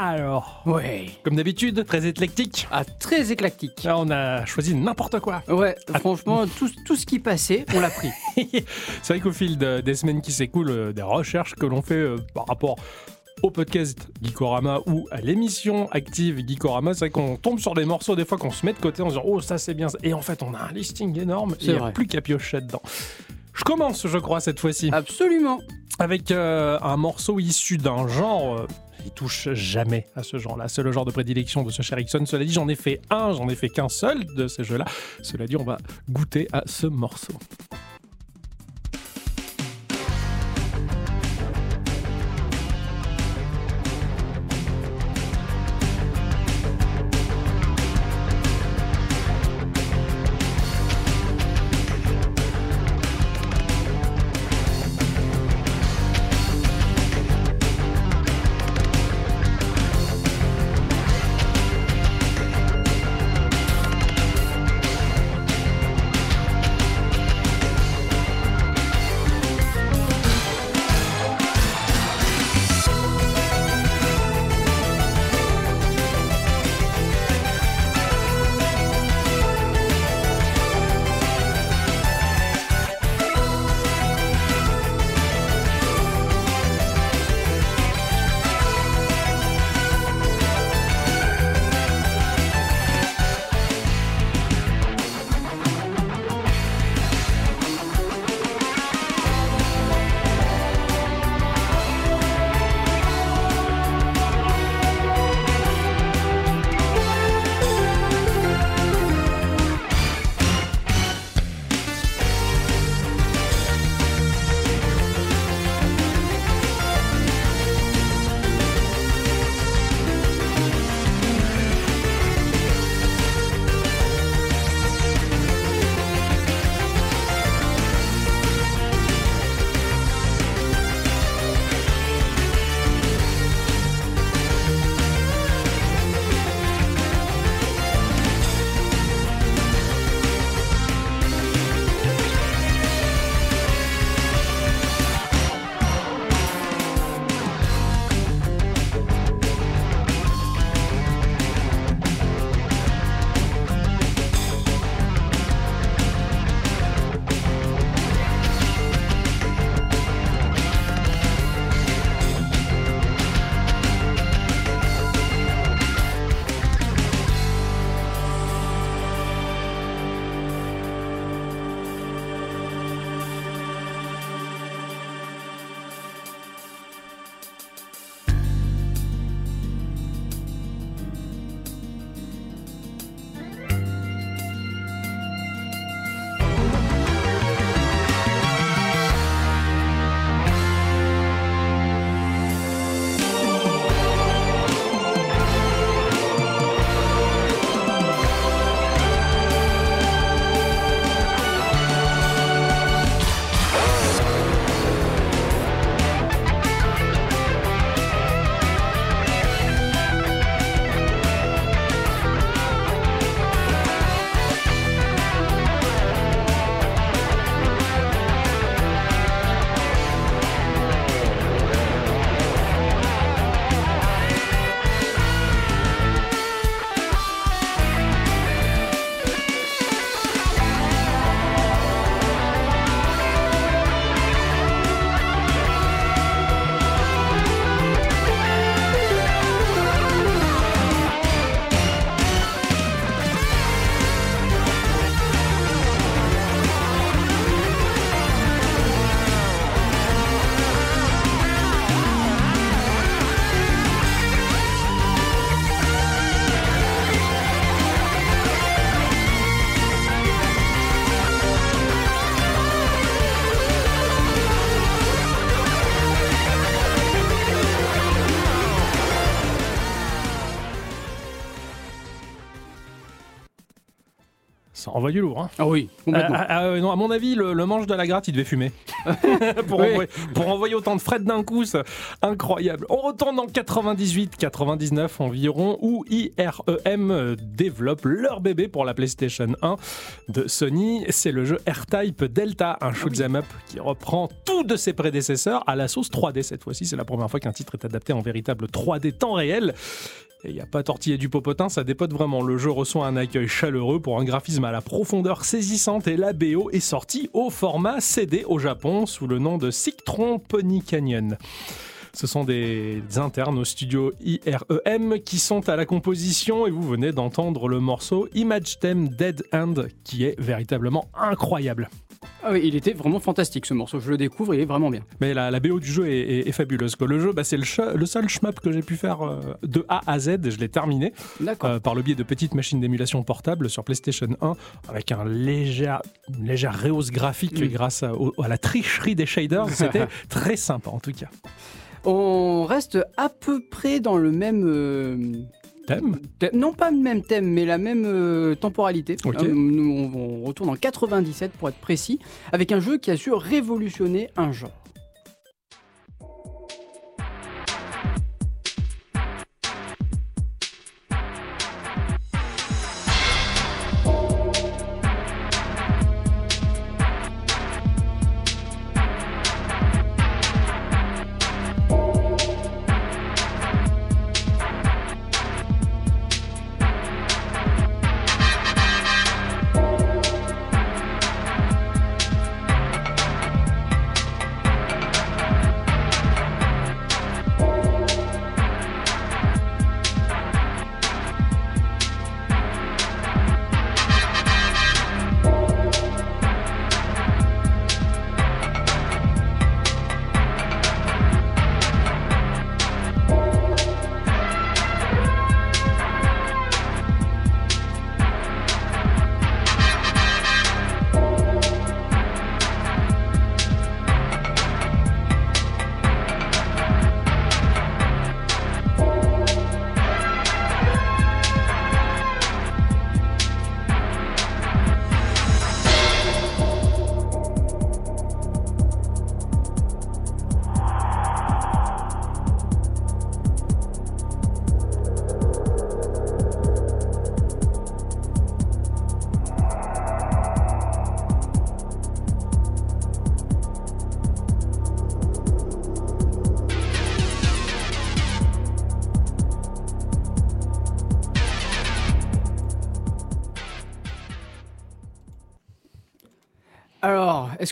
Alors, Ouais. comme d'habitude, très éclectique. Ah, très éclectique. Là, on a choisi n'importe quoi. Ouais, franchement, tout, tout ce qui passait, on l'a pris. C'est vrai qu'au fil de- des semaines qui s'écoulent, euh, des recherches que l'on fait euh, par rapport au podcast Geekorama ou à l'émission active Geekorama, c'est vrai qu'on tombe sur des morceaux des fois qu'on se met de côté en se disant oh ça c'est bien et en fait on a un listing énorme et il n'y a plus qu'à piocher dedans. Je commence je crois cette fois-ci Absolument. avec euh, un morceau issu d'un genre il touche jamais à ce genre-là. C'est le genre de prédilection de ce cher Ixon. Cela dit, j'en ai fait un, j'en ai fait qu'un seul de ces jeux-là. Cela dit, on va goûter à ce morceau. Envoie du lourd. Hein. Ah oui, complètement. Ah, ah, ah, non, à mon avis, le, le manche de la gratte, il devait fumer. pour, Oui. envoyer, pour envoyer autant de fret d'un coup, c'est incroyable. On retourne en 98-99 environ, où IREM euh, développe leur bébé pour la PlayStation 1 de Sony. C'est le jeu R-Type Delta, un shoot'em up qui reprend tout de ses prédécesseurs à la sauce 3D. Cette fois-ci, c'est la première fois qu'un titre est adapté en véritable 3D temps réel. Et il n'y a pas tortillé du popotin, ça dépote vraiment. Le jeu reçoit un accueil chaleureux pour un graphisme à la profondeur saisissante et la BO est sortie au format CD au Japon sous le nom de Cictron Pony Canyon. Ce sont des internes au studio IREM qui sont à la composition et vous venez d'entendre le morceau Image Theme Dead End qui est véritablement incroyable. Ah oui, il était vraiment fantastique ce morceau. Je le découvre, il est vraiment bien. Mais la, la BO du jeu est, est- est fabuleuse. quoi. Le jeu, bah, c'est le, seul shmup que j'ai pu faire euh, de A à Z. Je l'ai terminé. Euh, par le biais de petites machines d'émulation portables sur PlayStation 1 avec un léger, une légère rehausse graphique Mm. grâce à, au- à la tricherie des shaders. C'était très sympa en tout cas. On reste à peu près dans le même. euh, Thème non, pas le même thème, mais la même euh, temporalité. Euh, nous, on, on retourne en 97 pour être précis, avec un jeu qui a su révolutionner un genre.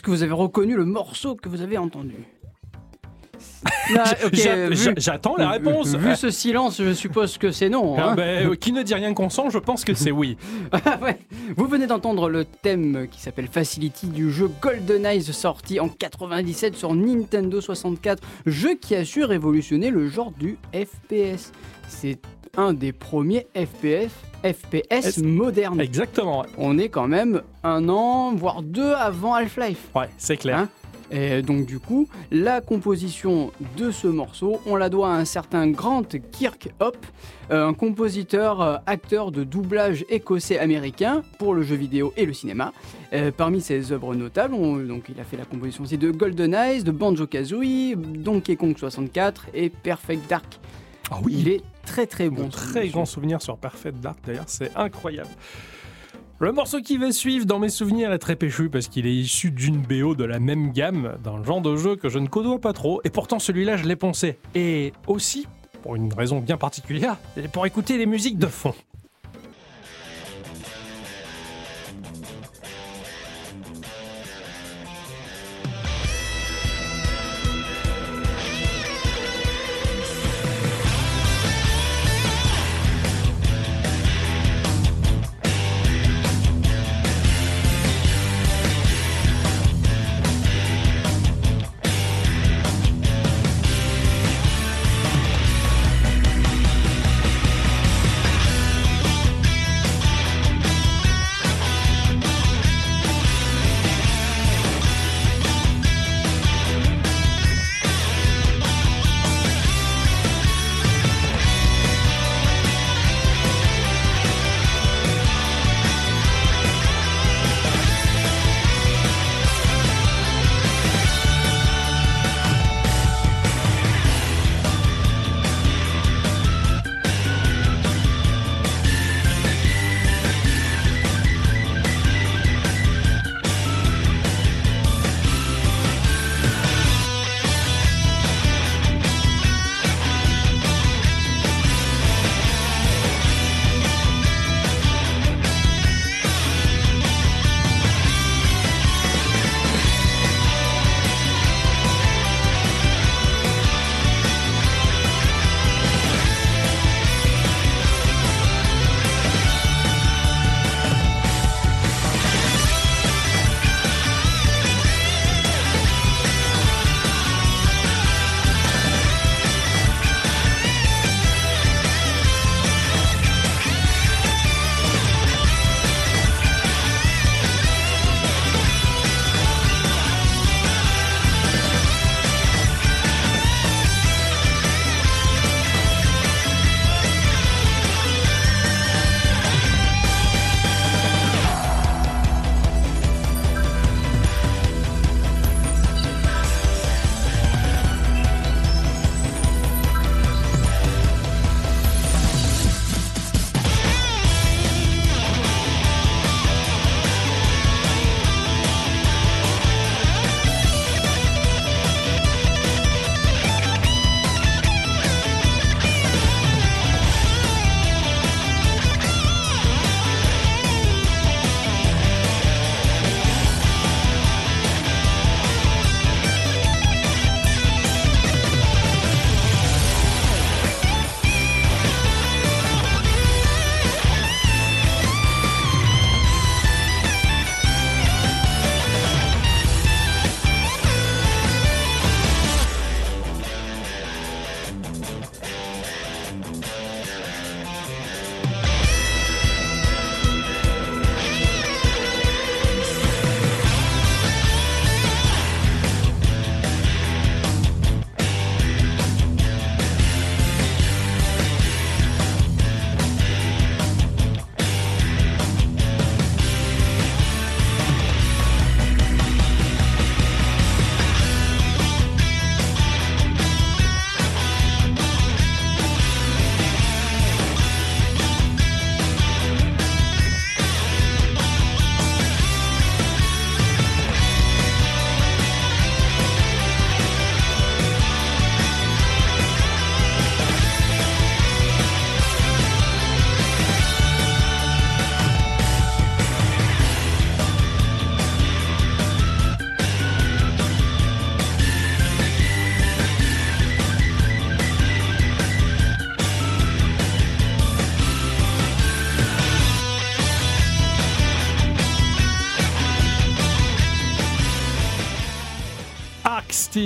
Est-ce que vous avez reconnu le morceau que vous avez entendu j'a- J'attends la réponse. Vu ce silence, je suppose que c'est non. Ah hein. ben, euh, qui ne dit rien consent, je pense que c'est oui. Ouais. Vous venez d'entendre le thème qui s'appelle Facility du jeu GoldenEye sorti en 97 sur Nintendo 64, jeu qui a su révolutionner le genre du FPS. C'est un des premiers FPS, modernes. Exactement. ouais. On est quand même un an, voire deux avant Half-Life. Ouais, c'est clair. Hein? Et donc du coup, la composition de ce morceau, on la doit à un certain Grant Kirkhope, euh, un compositeur, euh, acteur de doublage écossais-américain pour le jeu vidéo et le cinéma. Euh, parmi ses œuvres notables, on- donc il a fait la composition aussi de Golden Eyes, de Banjo-Kazooie, Donkey Kong 64 et Perfect Dark. Ah Il est très très bon. Très grand souvenir sur Perfect Dark d'ailleurs, c'est incroyable. Le morceau qui va suivre dans mes souvenirs est très péchu parce qu'il est issu d'une BO de la même gamme, d'un genre de jeu que je ne côtoie pas trop, et pourtant celui-là je l'ai poncé. Et aussi, pour une raison bien particulière, pour écouter les musiques de fond.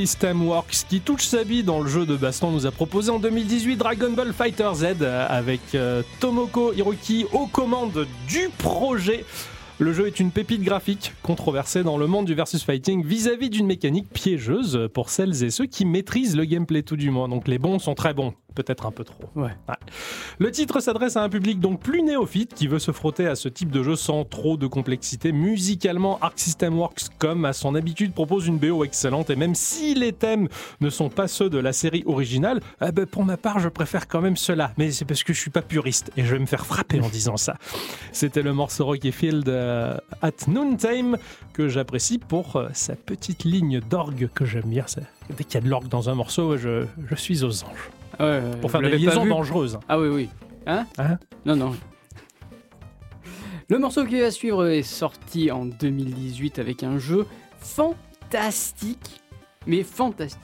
System Works, qui touche sa vie dans le jeu de baston, nous a proposé en 2018 Dragon Ball Fighter Z euh, avec euh, Tomoko Hiroki aux commandes du projet. Le jeu est une pépite graphique controversée dans le monde du versus fighting vis-à-vis d'une mécanique piégeuse pour celles et ceux qui maîtrisent le gameplay tout du moins. Donc les bons sont très bons, peut-être un peu trop. Ouais. Le titre s'adresse à un public donc plus néophyte qui veut se frotter à ce type de jeu sans trop de complexité. Musicalement, Arc System Works, comme à son habitude, propose une BO excellente et même si les thèmes ne sont pas ceux de la série originale, eh ben, pour ma part, je préfère quand même cela. Mais c'est parce que je suis pas puriste et je vais me faire frapper en disant ça. C'était le morceau Rocky Field euh, at Noontime que j'apprécie pour euh, sa petite ligne d'orgue que j'aime bien. Dès qu'il y a de l'orgue dans un morceau, je, je suis aux anges. Ouais, ouais, Pour faire des liaisons dangereuses. Ah oui, oui. Hein Hein Non, non. Le morceau qui va suivre est sorti en 2018 avec un jeu fantastique, mais fantastique.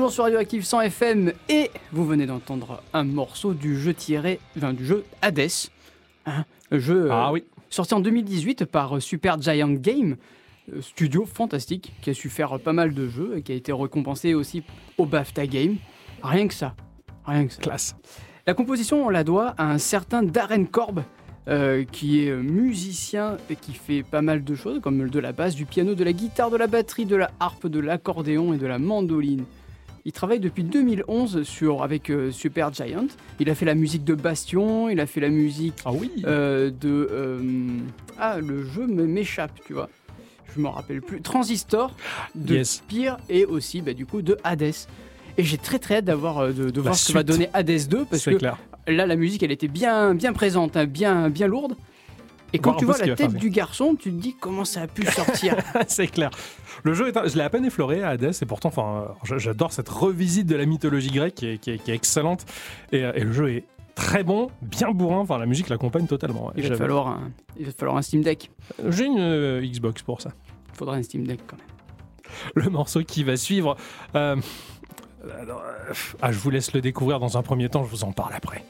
Toujours sur Radioactive 100 FM et vous venez d'entendre un morceau du jeu tiré, enfin, du jeu Hades. Hein, jeu euh, Ah oui. sorti en 2018 par euh, Super Giant Game, euh, studio fantastique qui a su faire pas mal de jeux et qui a été récompensé aussi au BAFTA Game. Rien que ça. Rien que ça. Classe. La composition, on la doit à un certain Darren Korb, euh, qui est musicien et qui fait pas mal de choses, comme de la basse, du piano, de la guitare, de la batterie, de la harpe, de l'accordéon et de la mandoline. Il travaille depuis 2011 sur, avec euh, Super Giant. Il a fait la musique de Bastion, il a fait la musique Ah oui. euh, de... euh, ah, le jeu me- m'échappe, tu vois. Je me rappelle plus. Transistor, de Yes. Spire et aussi, bah, du coup, de Hades. Et j'ai très très hâte d'avoir euh, de, de voir ce que va donner Hades 2 parce que clair. là la musique elle était bien bien présente, hein, bien bien lourde. Et quand tu vois la tête du garçon, tu te dis comment ça a pu sortir. c'est clair. Le jeu est un- je l'ai à peine effleuré à Hades et pourtant, enfin, euh, j'adore cette revisite de la mythologie grecque qui est, qui est- qui est excellente et, euh, et le jeu est très bon, bien bourrin. Enfin, la musique l'accompagne totalement. ouais. il, va falloir un, il va te falloir un Steam Deck. J'ai une euh, Xbox pour ça. Il faudra un Steam Deck quand même. Le morceau qui va suivre. euh, euh, ah, je vous laisse le découvrir dans un premier temps. Je vous en parle après.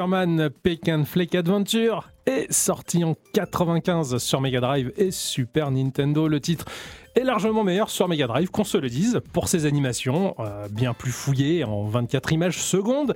Boogerman Pecan Flake Adventure est sorti en 95 sur Mega Drive et Super Nintendo. Le titre est largement meilleur sur Mega Drive, qu'on se le dise, pour ses animations euh, bien plus fouillées en 24 images secondes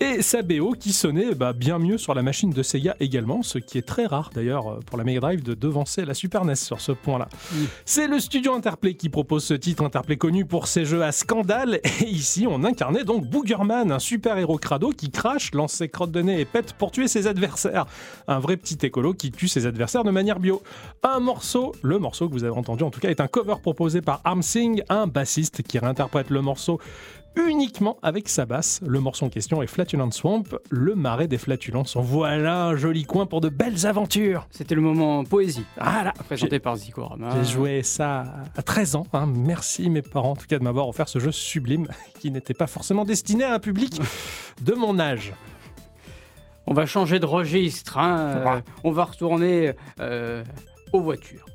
et sa BO qui sonnait bah, bien mieux sur la machine de Sega également, ce qui est très rare d'ailleurs euh, pour la Mega Drive de devancer la Super NES sur ce point-là. Oui. C'est le studio Interplay qui propose ce titre, Interplay connu pour ses jeux à scandale et ici on incarnait donc Boogerman, un super-héros crado qui crache, lance ses crottes de nez et pète pour tuer ses adversaires. Un vrai petit écolo qui tue ses adversaires de manière bio. Un morceau, le morceau que vous avez entendu en tout cas, est un cover proposé par Armsing, un bassiste qui réinterprète le morceau uniquement avec sa basse. Le morceau en question est Flatulent Swamp, le marais des flatulences. Voilà un joli coin pour de belles aventures. C'était le moment poésie, Voilà, présenté par Zikorama. j'ai joué ça à 13 ans. hein. Merci mes parents en tout cas de m'avoir offert ce jeu sublime qui n'était pas forcément destiné à un public de mon âge. On va changer de registre, hein, euh, Ouais. on va retourner euh, aux voitures.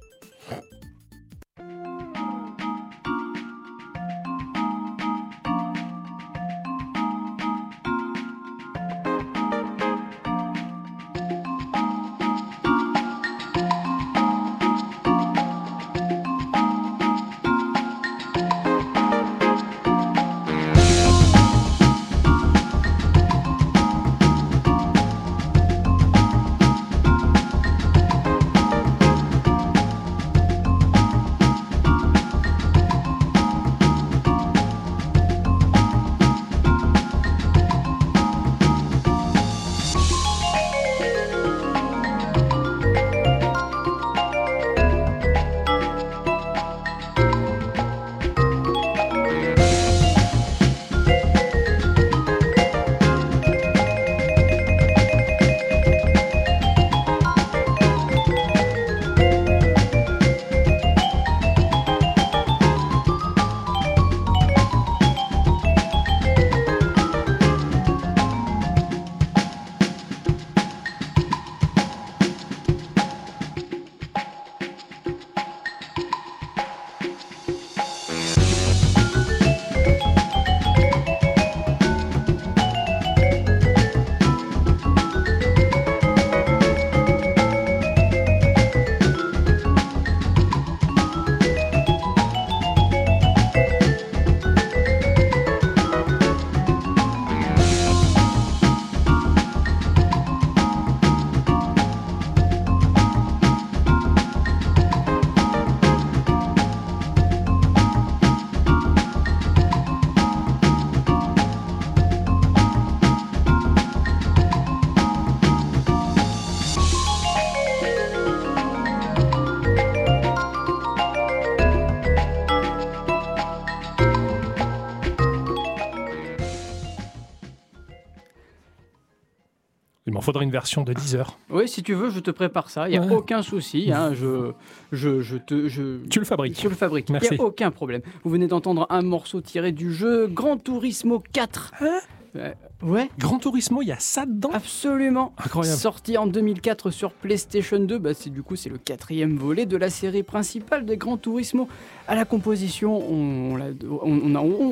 Faudrait une version de 10 heures. Oui, si tu veux, je te prépare ça. Il n'y a Ouais. aucun souci. hein, je, je, je te, je, Tu le fabriques. je le fabrique. Il n'y a aucun problème. Vous venez d'entendre un morceau tiré du jeu Gran Turismo 4. Hein? Euh, ouais, Gran Turismo, il y a ça dedans? Absolument. Incroyable. Sorti en 2004 sur PlayStation 2, bah c'est du coup c'est le quatrième volet de la série principale de Gran Turismo. À la composition, on,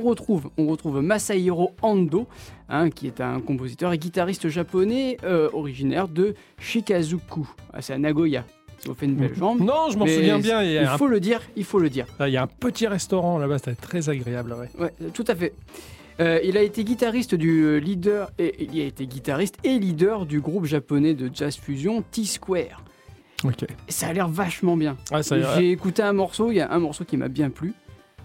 retrouve, on retrouve Masahiro Ando, hein, qui est un compositeur et guitariste japonais euh, originaire de Shikazuku. Ah, c'est à Nagoya. Ça vous fait une belle jambe. Non, je m'en souviens bien. Il un, faut le dire, il faut le dire. il y a un petit restaurant là-bas, c'était très agréable. Ouais. Ouais, tout à fait. Euh, il a été guitariste du euh, leader et il a été guitariste et leader du groupe japonais de jazz fusion T-Square. Ça a l'air vachement bien. Ah, J'ai écouté un morceau, il y a un morceau qui m'a bien plu.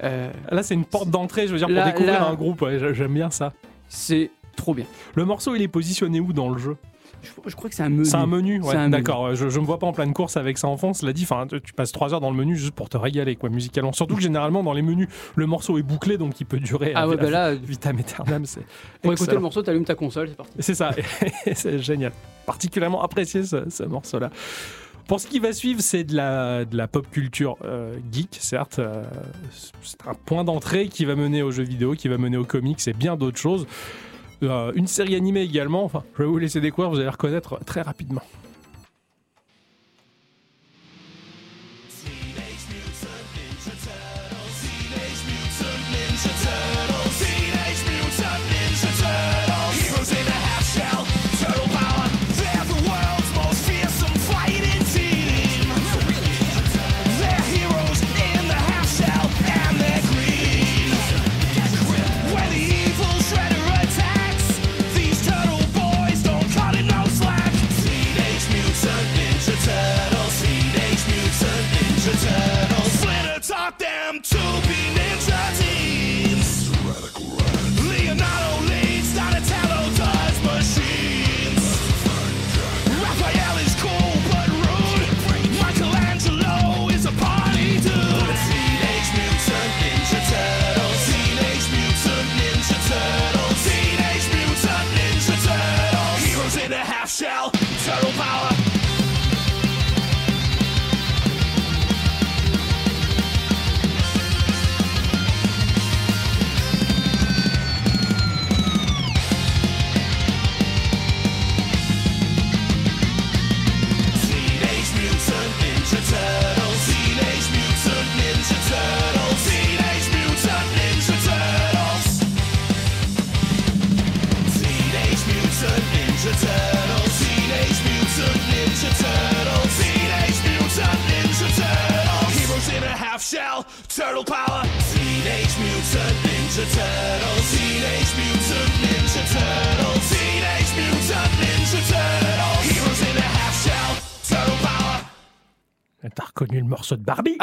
Euh, là, c'est une porte d'entrée, je veux dire, pour Là- découvrir là- un groupe. ouais, J'aime bien ça. c'est trop bien. Le morceau, il est positionné où dans le jeu? Je, je crois que c'est un menu. C'est un menu, ouais. D'accord. Je, je me vois pas en pleine course avec ça en fond. Cela dit, tu tu passes trois heures dans le menu juste pour te régaler, quoi, musicalement. Surtout que généralement dans les menus, le morceau est bouclé, donc il peut durer. Ah ouais, bah là, vitam aeternam, c'est. pour écouter le morceau, t'allumes ta console, c'est parti. C'est ça, c'est génial. Particulièrement apprécié ce, ce morceau-là. Pour ce qui va suivre, c'est de la, de la pop culture euh, geek, certes. euh, c'est un point d'entrée qui va mener aux jeux vidéo, qui va mener aux comics et bien d'autres choses. Euh, une série animée également. Enfin, je vais vous laisser découvrir, vous allez reconnaître très rapidement.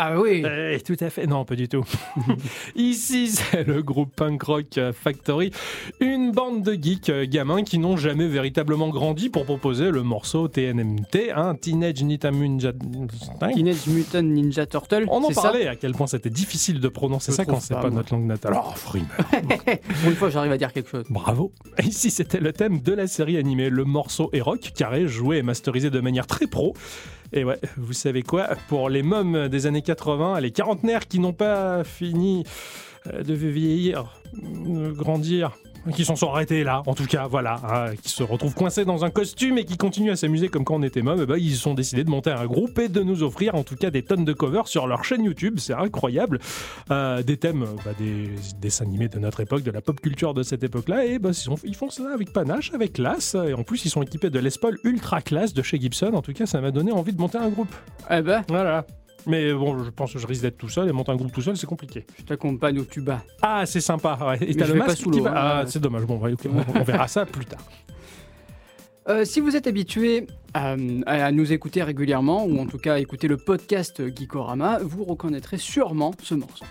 Ah oui, Eh, tout à fait, non, pas du tout. Ici, c'est le groupe punk rock euh, Factory, une bande de geeks euh, gamins qui n'ont jamais véritablement grandi pour proposer le morceau TNMT, hein, Teenage Mutant Ninja. Teenage Mutant Ninja Turtle. On en parlait à quel point c'était difficile de prononcer Je ça quand c'est pas, pas notre langue natale. Oh, frimeur. Pour une fois, j'arrive à dire quelque chose. Bravo. Ici, c'était le thème de la série animée. Le morceau est rock, carré, joué et masterisé de manière très pro. Et ouais, vous savez quoi Pour les mômes des années 80, les quarantenaires qui n'ont pas fini euh, de vieillir, de grandir, qui s'en sont arrêtés là, en tout cas, voilà, hein, qui se retrouvent coincés dans un costume et qui continuent à s'amuser comme quand on était môme, eh ben, ils ont décidé de monter un groupe et de nous offrir en tout cas des tonnes de covers sur leur chaîne YouTube, c'est incroyable. Euh, des thèmes euh, bah, des dessins animés de notre époque, de la pop culture de cette époque-là, et bah, ils, sont- ils font ça avec panache, avec classe, et en plus ils sont équipés de Les Paul ultra classe de chez Gibson, en tout cas ça m'a donné envie de monter un groupe. Eh ben, Voilà. Mais bon, je pense que je risque d'être tout seul et monter un groupe tout seul, c'est compliqué. je t'accompagne au tuba. Ah, c'est sympa. ouais. Et t'as le masque sous qui l'eau, va. hein. Ah, c'est dommage. Bon, ouais, on, on verra ça plus tard. Euh, si vous êtes habitué à, à nous écouter régulièrement, ou en tout cas à écouter le podcast Geekorama, vous reconnaîtrez sûrement ce morceau.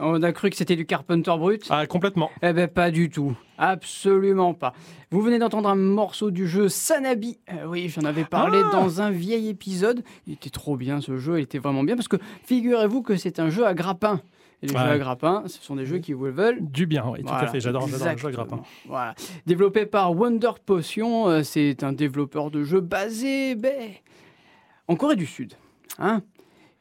On a cru que c'était du Carpenter brut. Ah, complètement. Eh ben pas du tout, absolument pas. Vous venez d'entendre un morceau du jeu Sanabi. Euh, oui, j'en avais parlé Ah dans un vieil épisode. Il était trop bien ce jeu, il était vraiment bien parce que figurez-vous que c'est un jeu à grappin. Et les Ouais. jeux à grappin, ce sont des jeux qui vous veulent. Du bien, oui, tout à fait. J'adore, j'adore le jeu à grappin. Voilà. Développé par Wonder Potion, euh, c'est un développeur de jeux basé ben, en Corée du Sud. Hein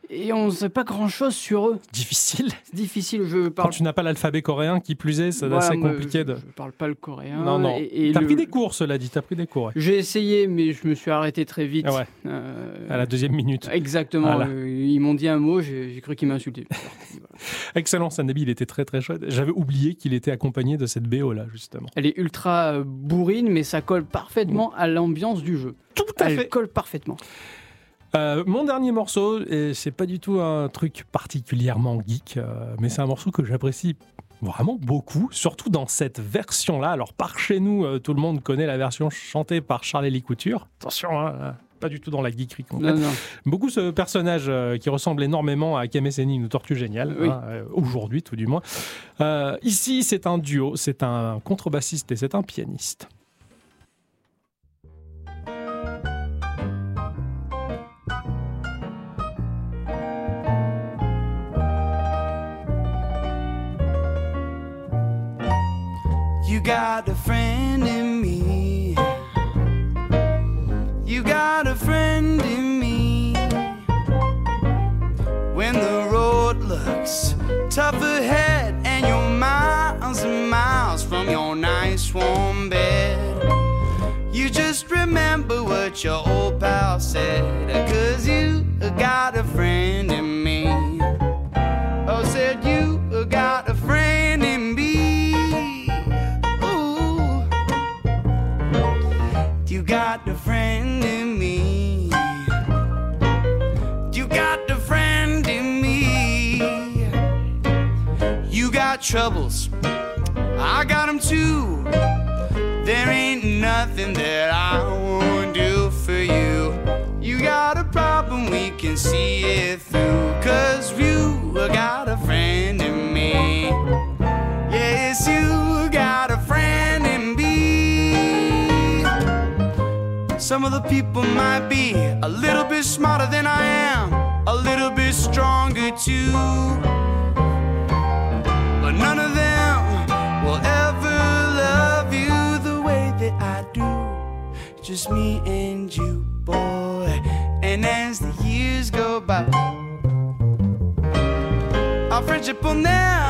et on ne sait pas grand-chose sur eux. Difficile. Difficile, je Quand parle tu n'as pas l'alphabet coréen, qui plus est, c'est Voilà, assez compliqué de. je parle pas le coréen. Non, non. et- et T'as le- pris des cours, cela dit. T'as pris des cours. ouais. J'ai essayé, mais je me suis arrêté très vite. Ouais, Euh, à la deuxième minute. Exactement. Voilà. euh, ils m'ont dit un mot, j'ai cru qu'ils m'insultaient. Excellent, Sanabi, il était très très chouette. J'avais oublié qu'il était accompagné de cette BO là, justement. Elle est ultra euh, bourrine, mais ça colle parfaitement à l'ambiance du jeu. Tout à Elle fait. colle parfaitement. Euh, mon dernier morceau, et c'est pas du tout un truc particulièrement geek, euh, mais c'est un morceau que j'apprécie vraiment beaucoup, surtout dans cette version-là. Alors par chez nous, euh, tout le monde connaît la version chantée par Charles-Élie Couture. Attention, hein, pas du tout dans la geekerie complète. Non, non. Beaucoup ce personnage euh, qui ressemble énormément à Kame Sennin ou Tortue Géniale, Oui. hein, euh, aujourd'hui tout du moins. Ici, c'est un duo, c'est un contrebassiste et c'est un pianiste. Got a friend in me. You got a friend in me. When the road looks tough ahead and you're miles and miles from your nice warm bed, you just remember what your old pal said. Cause you got a friend in me. Troubles, I got them too. There ain't nothing that I won't do for you. You got a problem, we can see it through. Cause you got a friend in me. Yes, you got a friend in me. Some of the people might be a little bit smarter than I am, a little bit stronger too. Just me and you, boy. And as the years go by, our friendship will never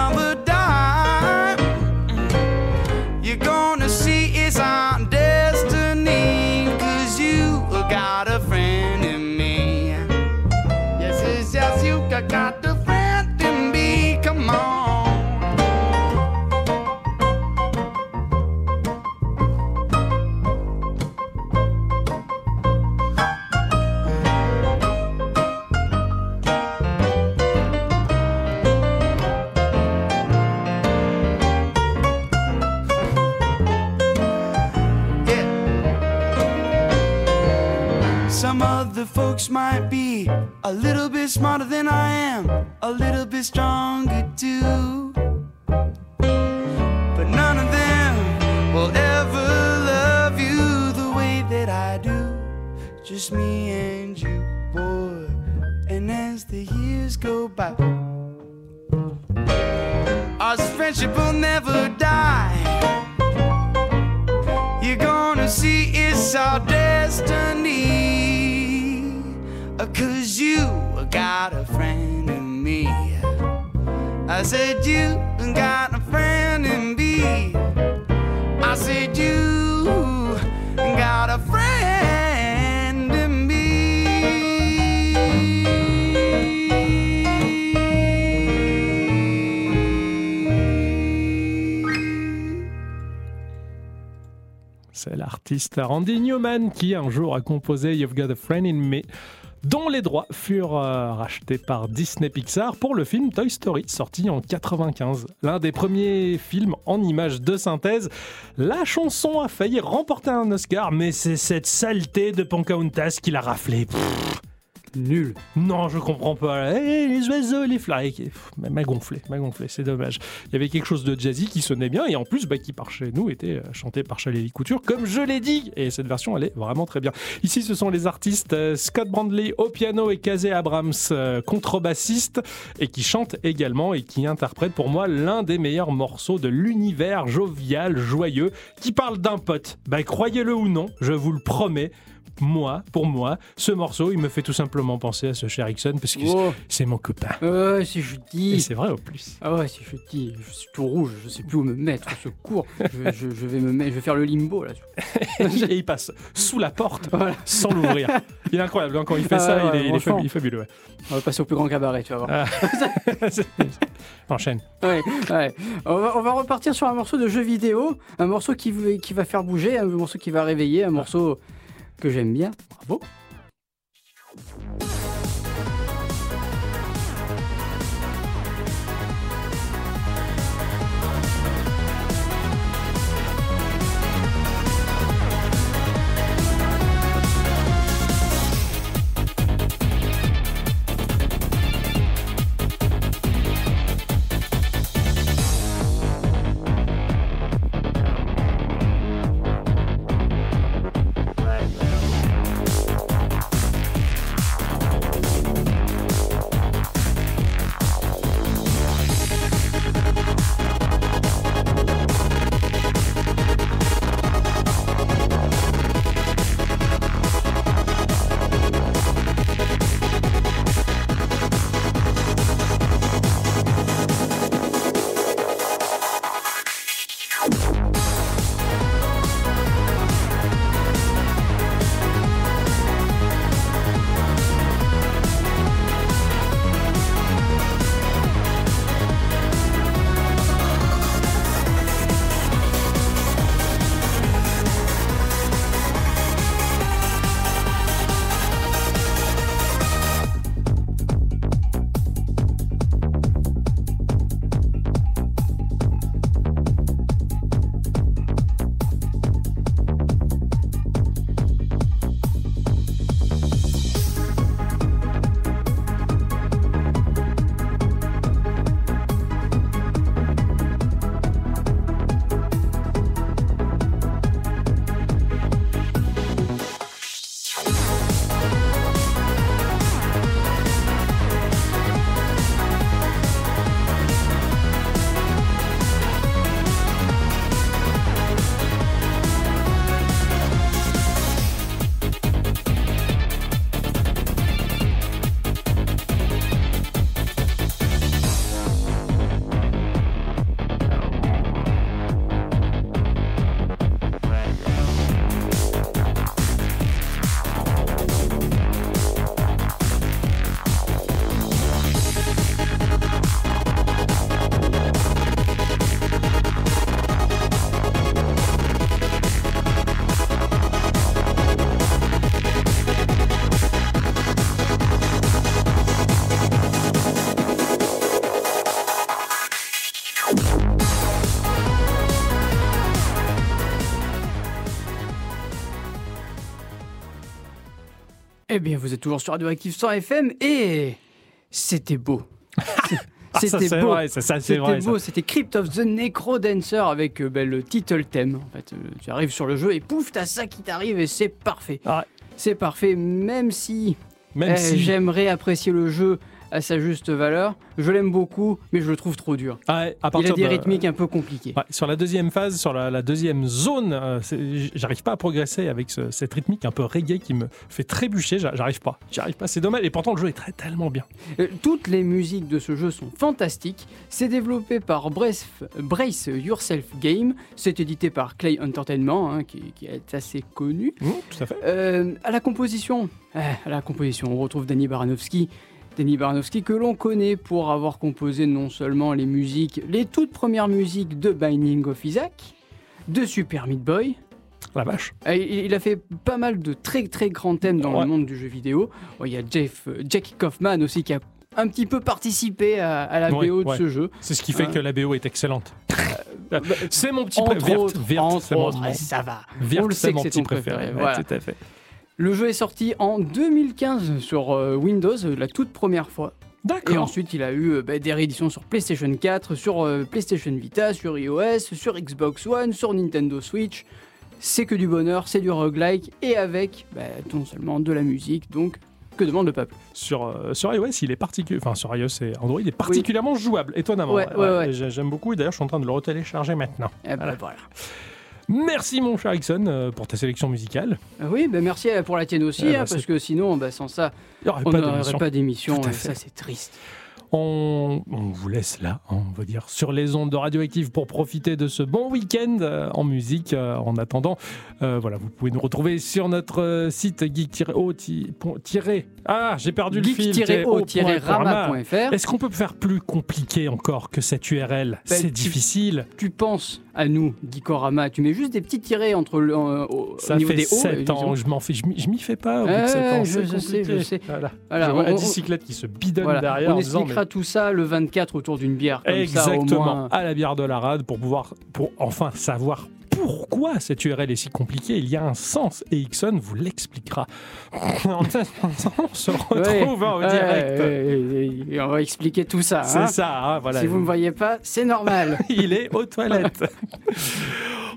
C'est l'artiste Randy Newman qui un jour a composé You've Got a Friend in Me, dont les droits furent euh, rachetés par Disney Pixar pour le film Toy Story, sorti en 95. L'un des premiers films en images de synthèse. La chanson a failli remporter un Oscar, mais c'est cette saleté de Pocahontas qui l'a raflé. Nul. Non, je comprends pas. Eh, les oiseaux, les fly. M'a- gonflé, m'a gonflé, c'est dommage. Il y avait quelque chose de jazzy qui sonnait bien et en plus, bah, qui par chez nous était euh, chanté par Chalélie Couture, comme je l'ai dit. Et cette version, elle est vraiment très bien. Ici, ce sont les artistes euh, Scott Brandley au piano et Kazé Abrams, euh, contrebassiste, et qui chantent également et qui interprètent pour moi l'un des meilleurs morceaux de l'univers jovial, joyeux, qui parle d'un pote. Bah, croyez-le ou non, je vous le promets. Moi, pour moi, ce morceau, il me fait tout simplement penser à ce cher Ixon parce que Oh, c'est mon copain. ouais, c'est c'est vrai au plus. Ah ouais, c'est jeudi. Je suis tout rouge, je sais plus où me mettre. Au secours. je, je- je vais me mettre, je vais faire le limbo là. Il passe sous la porte Voilà. sans l'ouvrir. Il est incroyable quand il fait Ah ça, ouais, il, est, il est franchement. fabu- il est fabuleux. ouais. On va passer au plus grand cabaret, tu vas voir. Enchaîne. Ouais, ouais. On, va, on va repartir sur un morceau de jeu vidéo, un morceau qui va faire bouger, un morceau qui va réveiller, un morceau que j'aime bien. Bravo. Vous êtes toujours sur Radioactive 100 FM et c'était beau. C'était beau. vrai, ça, ça, c'est C'était vrai. ça. beau, c'était Crypt of the Necro Dancer avec euh, ben, le title theme. En fait, Euh, tu arrives sur le jeu et pouf, t'as ça qui t'arrive et c'est parfait. Ah. C'est parfait, même si, Même eh, si. j'aimerais apprécier le jeu à sa juste valeur. Je l'aime beaucoup, mais je le trouve trop dur. Ah à Il a des de- rythmiques un peu compliquées. Ouais, sur la deuxième phase, sur la, la deuxième zone, euh, j'arrive pas à progresser avec ce- cette rythmique un peu reggae qui me fait trébucher. j'a- J'arrive pas. J'arrive pas. C'est dommage. Et pourtant, le jeu est très tellement bien. Euh, Toutes les musiques de ce jeu sont fantastiques. C'est développé par Brace, Brace Yourself Game. C'est édité par Clay Entertainment, hein, qui, qui est assez connu. Mmh, tout à fait. Euh, à la composition, euh, à la composition, on retrouve Danny Baranovsky. Danny Baranovsky que l'on connaît pour avoir composé non seulement les musiques, les toutes premières musiques de Binding of Isaac, de Super Meat Boy. La vache. Euh, Il a fait pas mal de très très grands thèmes dans Ouais. le monde du jeu vidéo. Il y a Jeff, euh, Jack Kaufman aussi qui a un petit peu participé à, à la Ouais, BO de ouais. ce jeu. C'est ce qui fait Ouais. que la BO est excellente. c'est mon petit préféré. autres, mon- ça va. Le c'est mon petit préféré. voilà. Tout à fait. Le jeu est sorti en 2015 sur euh, Windows, euh, la toute première fois. Et D'accord. ensuite, il a eu euh, bah, des rééditions sur PlayStation 4, sur euh, PlayStation Vita, sur iOS, sur Xbox One, sur Nintendo Switch. C'est que du bonheur, c'est du roguelike, et avec bah, non seulement de la musique, donc que demande le peuple Sur, euh, sur iOS, il est particulier. Enfin, sur iOS et Android, il est particulièrement jouable, étonnamment. Ouais, ouais, ouais. J'ai- J'aime beaucoup. et D'ailleurs, je suis en train de le retélécharger maintenant. Eh ben, voilà. Merci, mon cher Ixon, euh, pour ta sélection musicale. Ah Oui, bah, merci euh, pour la tienne aussi, ben, hein, c'est- parce que sinon, bah, sans ça, on n'aurait pas d'émission, fait. ça c'est triste. On, on vous laisse là, hein, on va dire, sur les ondes de Radioactive pour profiter de ce bon week-end euh, en musique. euh, en attendant, euh, voilà, vous pouvez nous retrouver sur notre site geek-o. Ah, j'ai perdu le fil. geek-o-rama.fr. Est-ce qu'on peut faire plus compliqué encore que cette URL Ben, C'est difficile. Tu penses à nous, Geekorama, tu mets juste des petits tirés entre le, au, Ça niveau fait des hauts. 7 évidemment. ans, je m'en fais, je m'y fais pas au bout de Ouais, 7 ans. je- sais, je sais. Voilà. Je vois la bicyclette qui se bidonne derrière. on en tout ça le 24 autour d'une bière. Comme Exactement, Ça, au moins. à la bière de la rade pour pouvoir, pour enfin savoir pourquoi cette URL est si compliquée. Il y a un sens et Ixon vous l'expliquera. on se retrouve Ouais, en ouais, direct. ouais, et on va expliquer tout ça. C'est hein. ça, hein, voilà. Si vous ne me voyez pas, c'est normal. Il est aux toilettes.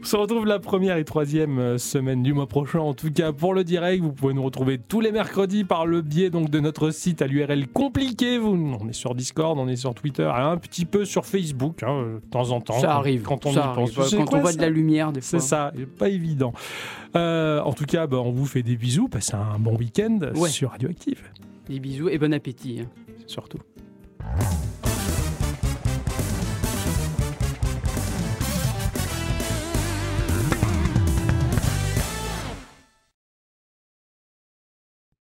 On se retrouve la première et troisième euh, semaine du mois prochain. En tout cas, pour le direct, vous pouvez nous retrouver tous les mercredis par le biais donc de notre site à l'URL compliqué. Vous, on est sur Discord, on est sur Twitter, un petit peu sur Facebook hein, euh, de temps en temps. ça arrive. quand on ça y arrive. pense. C'est Quand quoi, on voit de la lumière, des fois. C'est ça, pas évident. Euh, en tout cas, bah, on vous fait des bisous. Passez un bon week-end Ouais. sur Radioactive, Des bisous et bon appétit. hein. surtout.